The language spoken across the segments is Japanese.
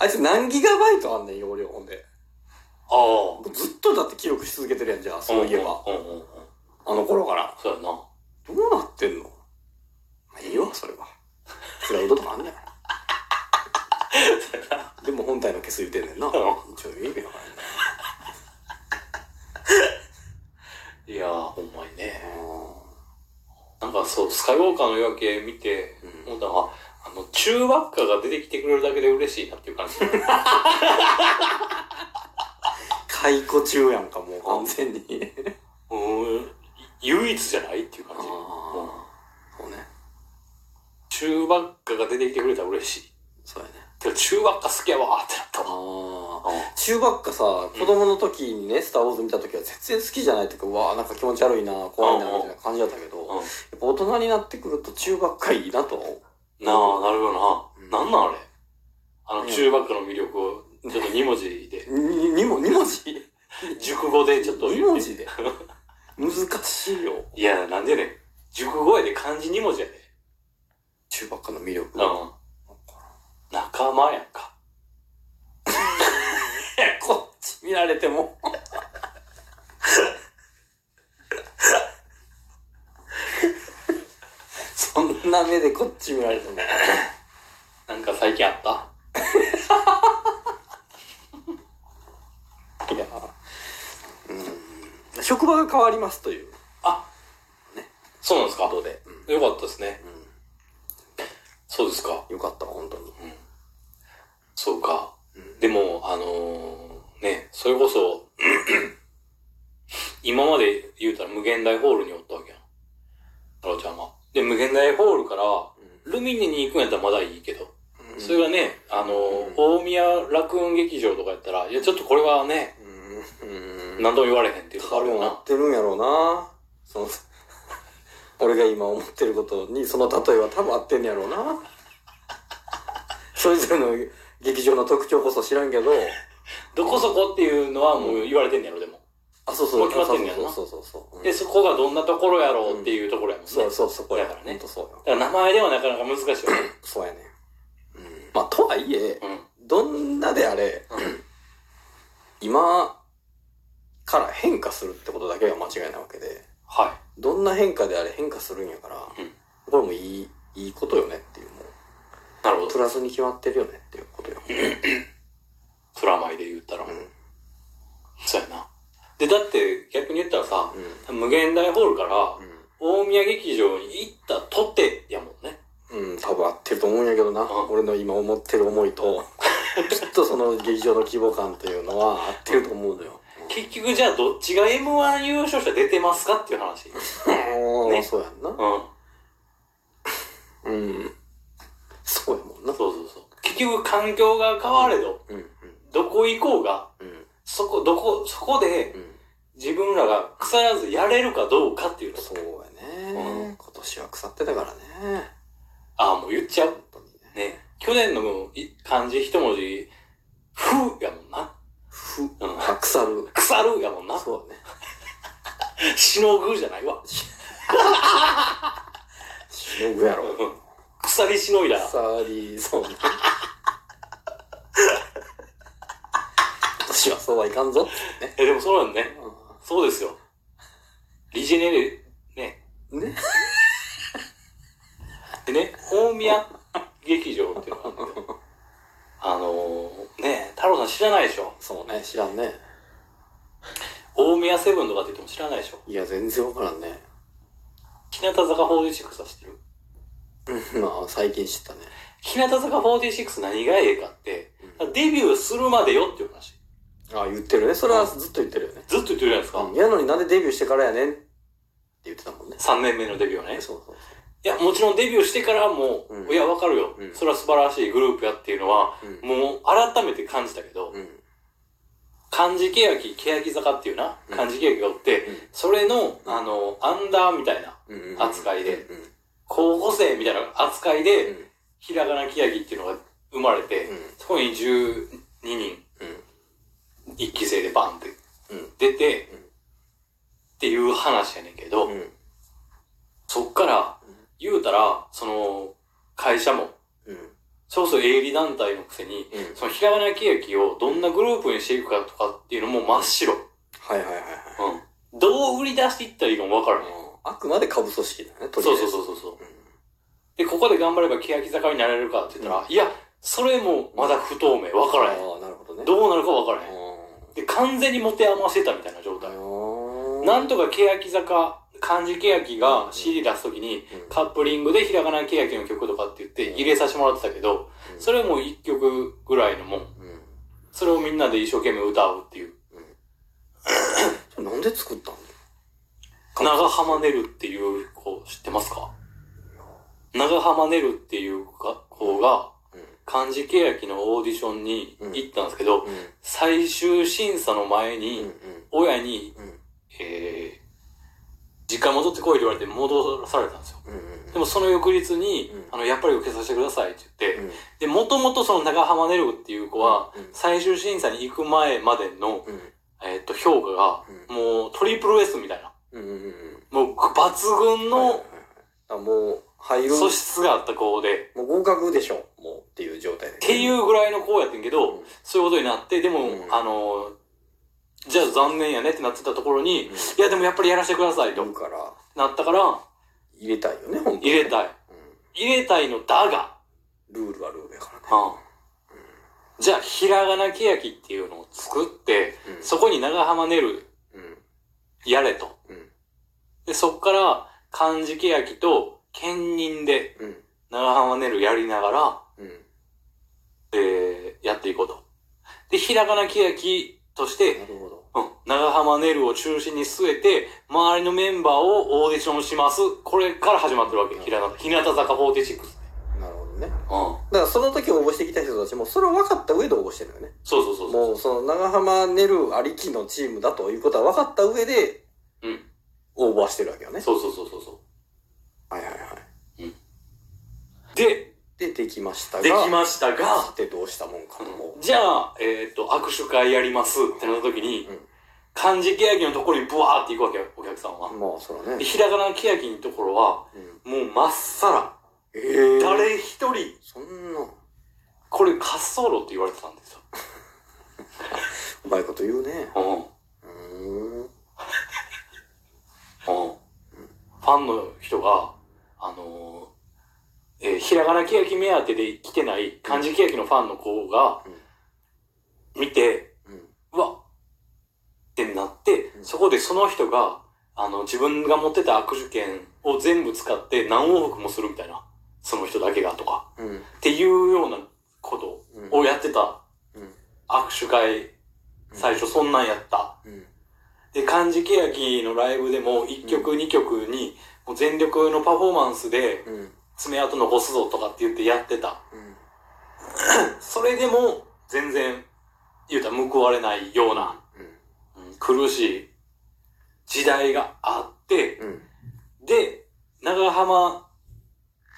あいつ何ギガバイトあんねん、容量ほんで。ああ。ずっとだって記録し続けてるやん、じゃあ、そういえば。うんうんうんうん。あの頃から。そうやな。どうなってんの？まあいいわ、それは。クラウドとかあんねん。でも本体の消す言うてんねんな。んちょ、意味わからんね。いやー、ほんまにね。なんかそう、スカイウォーカーの夜明け見て、思ったのは、あの、中ばっかが出てきてくれるだけで嬉しいなっていう感じ。解雇中やんか、もう完全に。うん、唯一じゃないっていう感じ。うんそうね。中ばっかが出てきてくれたら嬉しい。そうやね。てか、中ばっか好きやわーってなったわ。中ばっかさ、子供の時にね、スターウォーズ見た時は全然好きじゃないっていうか、うわあなんか気持ち悪いな、怖いな、みたいな感じだったけど、やっぱ大人になってくると中ばっかいいなと思う。なあ、なるほどうんな。なんなんあれ？あの、うん中ばっかの魅力を、ちょっと2文字で、に、にも、二文字？熟語でちょっと二言って文字で？難しいよ。いや、なんでね？熟語やで漢字2文字やで。中ばっかの魅力。うん。仲間やんか。こっち見られても。そんな目でこっち見られても。なんか最近あった？いや、うん。職場が変わりますというあ、ね。そうなんですか？ことで。よかったですね。うんそうですか？よかったわ、本当に。そうか。うんでも、あのーね、それこそ、今まで言うたら無限大ホールにおったわけやん。太郎ちゃんは。で、無限大ホールから、ルミネに行くんやったらまだいいけど、うんそれがね、あの大宮楽雲劇場とかやったら、いや、ちょっとこれはね。何とも言われへんっていう。多分合ってるんやろうな。その、俺が今思ってることに、その例えは多分合ってんやろうな。それぞれの劇場の特徴こそ知らんけど、どこそこっていうのはもう言われてんねやろ、でも。あ、そうそう、もう決まってんなそうそうそうそう。で、そこがどんなところやろうっていうところやもんね。そうそう、そこやだからねそうよ。だから名前ではなかなか難しいよね。そうやね。うん。まあ、とはいえ、うん。どんなであれ、今から変化するってことだけが間違いなわけで、はどんな変化であれ変化するんやから、うんこれもいい、いいことよねっていう、もう、い。なるほどプ。ラスに決まってるよねっていうことよ。プラマイで言ったら。うん。そうやな。で、だって逆に言ったらさ、う無限大ホールからん。大宮劇場に行ったとてやもんね。うん、多分合ってると思うんやけどな。うん俺の今思ってる思いと、きっとその劇場の規模感というのは合ってると思うのよ。結局じゃあどっちが M1 優勝者出てますかっていう話。うん、ねそうやんな。うん。うん。そうやもんな。そうそうそう。結局環境が変われど、うん、うん、どこ行こうが、うん、そこ、どこ、そこでうん。自分らが腐らずやれるかどうかっていうの。そうやね、うん今年は腐ってたからね。ああ、もう言っちゃう。ね。ね。去年のい漢字一文字、ふやもんな。ふ、うん。あ、腐る。腐るやもんな。そうね。しのぐじゃないわ。しのぐやろ。うん腐りしのいだ。腐り、そうね。今年はそうはいかんぞね。え、でもそうなんね。そうですよ。リジェネレ、ね。ね。でね、大宮劇場っていうのがあって、あのー、ね、太郎さん知らないでしょ？そうね、知らんね。大宮セブンとかって言っても知らないでしょ？いや、全然わからんね。日向坂46は知ってる？うんまあ、最近知ったね。日向坂46何がええかって、デビューするまでよっていう話。あ言ってるね。それはずっと言ってるよね。ずっと言ってるじゃないですか。うんやのになんでデビューしてからやねんって言ってたもんね。3年目のデビューはね。そうそういや、もちろんデビューしてからも、うんいや、わかるよ、うんそれは素晴らしいグループやっていうのは、そう。もう改めて感じたけど、うん。漢字欅、欅坂っていうな、うん漢字欅がおって、うんそれの、あの、アンダーみたいな、うん。うん。扱いでうん。候補生みたいな扱いで、うん。ひらがな欅っていうのが生まれて、うんそこに12人、うん。一期生でバンってうん。出て、うんっていう話やねんけど、うん。そっからうん、言うたら、その、会社も、うん。それこそ営利団体のくせに、うんそのひらがなけやきをどんなグループにしていくかとかっていうのも真っ白。はいはいはいはい。うん。どう売り出していったらいいかもわからない。あくまで株組織だね、そうそうそうそう。で、ここで頑張れば欅坂になれるかって言ったら、いや、それもまだ不透明。わからへん。ああ、なるほどね。どうなるかわからへん。うで、完全に持て余してたみたいな状態。んなんとか欅坂、漢字欅が CD 出すときに、うんカップリングでひらがな欅の曲とかって言って入れさせてもらってたけど、うんそれも一曲ぐらいのもん。うん。それをみんなで一生懸命歌うっていう。なんで作ったの？長浜ねるっていう子知ってますか？長浜ねるっていう子が、うん。漢字欅のオーディションに行ったんですけど、うん。最終審査の前うん。に、親に、うん。えー、実家戻ってこいって言われて戻されたんですよ。うん。でもその翌日に、うんあの、やっぱり受けさせてくださいって言って、うん。で、もともとその長浜ねるっていう子は、うん最終審査に行く前までの、うん。えっと、評価が、もうトリプル S みたいな。うん。うん。もう抜群のあ、もう、入る。素質があった子で、もう合格でしょ、っていう状態で。っていうぐらいの子やってんけど、うんそういうことになって、でも、うんあの、じゃあ残念やねってなってたところに、うんいやでもやっぱりやらせてくださいとなったから、入れたいよね、本当入れたい。うん。入れたいのだが、ルールはルールやからね。うん。じゃあ、ひらがなけやきっていうのを作って、うんそこに長浜ねるうん。やれと。うん。で、そっから漢字けやきと兼任でうん。長浜ねるやりながら、うん。えー、やっていこうと。で、ひらがなけやきとして、なるほど。うん、長浜ねるを中心に据えて、周りのメンバーをオーディションします。これから始まってるわけ。ひらな、日向坂46。なるほどね。うん。だからその時応募してきた人たちも、それを分かった上で応募してるよね。そうそうそうそう。もう、その長浜ねるありきのチームだということは分かった上で、うん。応募はしてるわけよね。そうそうそうそうそう。はいはいはい。で、で、できましたが。できましたがさ、てどうしたもんかと。じゃあ、えっ、と、握手会やりますってなった時に、うん漢字けやきのところにブワーって行くわけよ、お客さんは。まあ、そらでね。ひらがなけやきのところは、うん。もうまっさら。ええ誰一人、そんな、これ滑走路って言われてたんですよ。うまいこと言うね。うん。うん。ファンの人が、あのーえーひらがなけやき目当てで来てない漢字けやきのファンの子が、見て、うわってなって、うんそこでその人が、あの、自分が持ってた握手券を全部使って何往復もするみたいな。その人だけがとか。うん。っていうようなことをやってたうん。握手会、最初そんなんやった。うん。で、漢字けやきのライブでも1曲2曲に、もう全力のパフォーマンスでうん。爪痕残すぞとかって言ってやってた。うん。それでも全然言うたら報われないような、うん。うん苦しい時代があって、うん。で、長浜、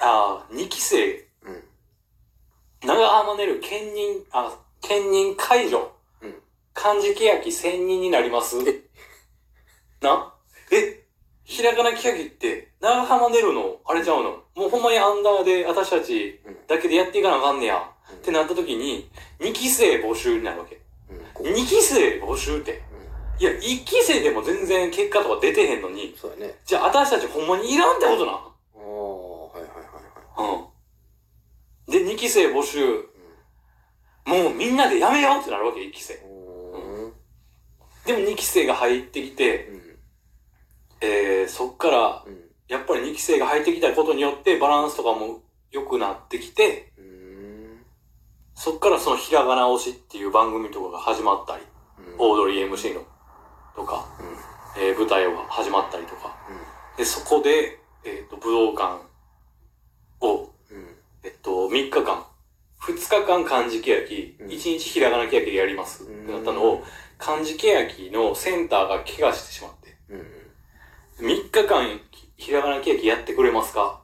あ2期生、うん。長浜ねる兼任、あ、兼任解除。うん。漢字けやき専任になります？えな？えひらがなけやきって、長浜ねるの、あれちゃうの？ほんまにアンダーで私たちうんだけでやっていかなあかんねや。うんってなった時に、2期生募集になるわけ。うん。こ2期生募集って。うん。いや、1期生でも全然結果とか出てへんのに、そうやね。じゃあ私たちほんまにいらんってことな。ああ、はいはいはいはい。うん。で、2期生募集。もうみんなでやめようってなるわけ、1期生。うん。でも2期生が入ってきて、うん。えー、そっから、うん。やっぱり2期生が入ってきたことによってバランスとかも良くなってきて、うん。そっからそのひらがな推しっていう番組とかが始まったり、オードリー MC の、とか、うん。えー舞台が始まったりとか。うん。で、そこで、えっ、と、武道館を、うん。えっと、3日間、2日間漢字けやき、うん1日ひらがなけやきでやりますってなったのを、漢字けやきのセンターが怪我してしまって、うん。3日間ひらがなけやきやってくれますか？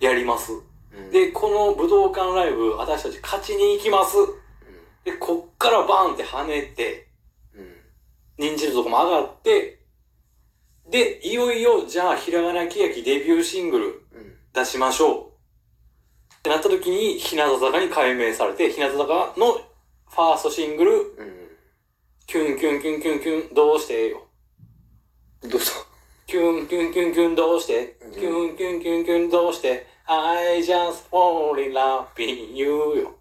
やります。うん、で、この武道館ライブ、私たち勝ちに行きます。で、こっからバーンって跳ねて、うん。うん。認知度とかも上がって、で、いよいよ、じゃあ、ひらがなけやきデビューシングルうん。出しましょう。ってなった時に、日向坂に改名されて、日向坂のファーストシングル、うん。キュンキュンキュンキュンキュン、どうして？よ。どうした？キュンキュンキュンキュンどうして、キュンキュンキュンキュンどうして、I just fall in love in you よ。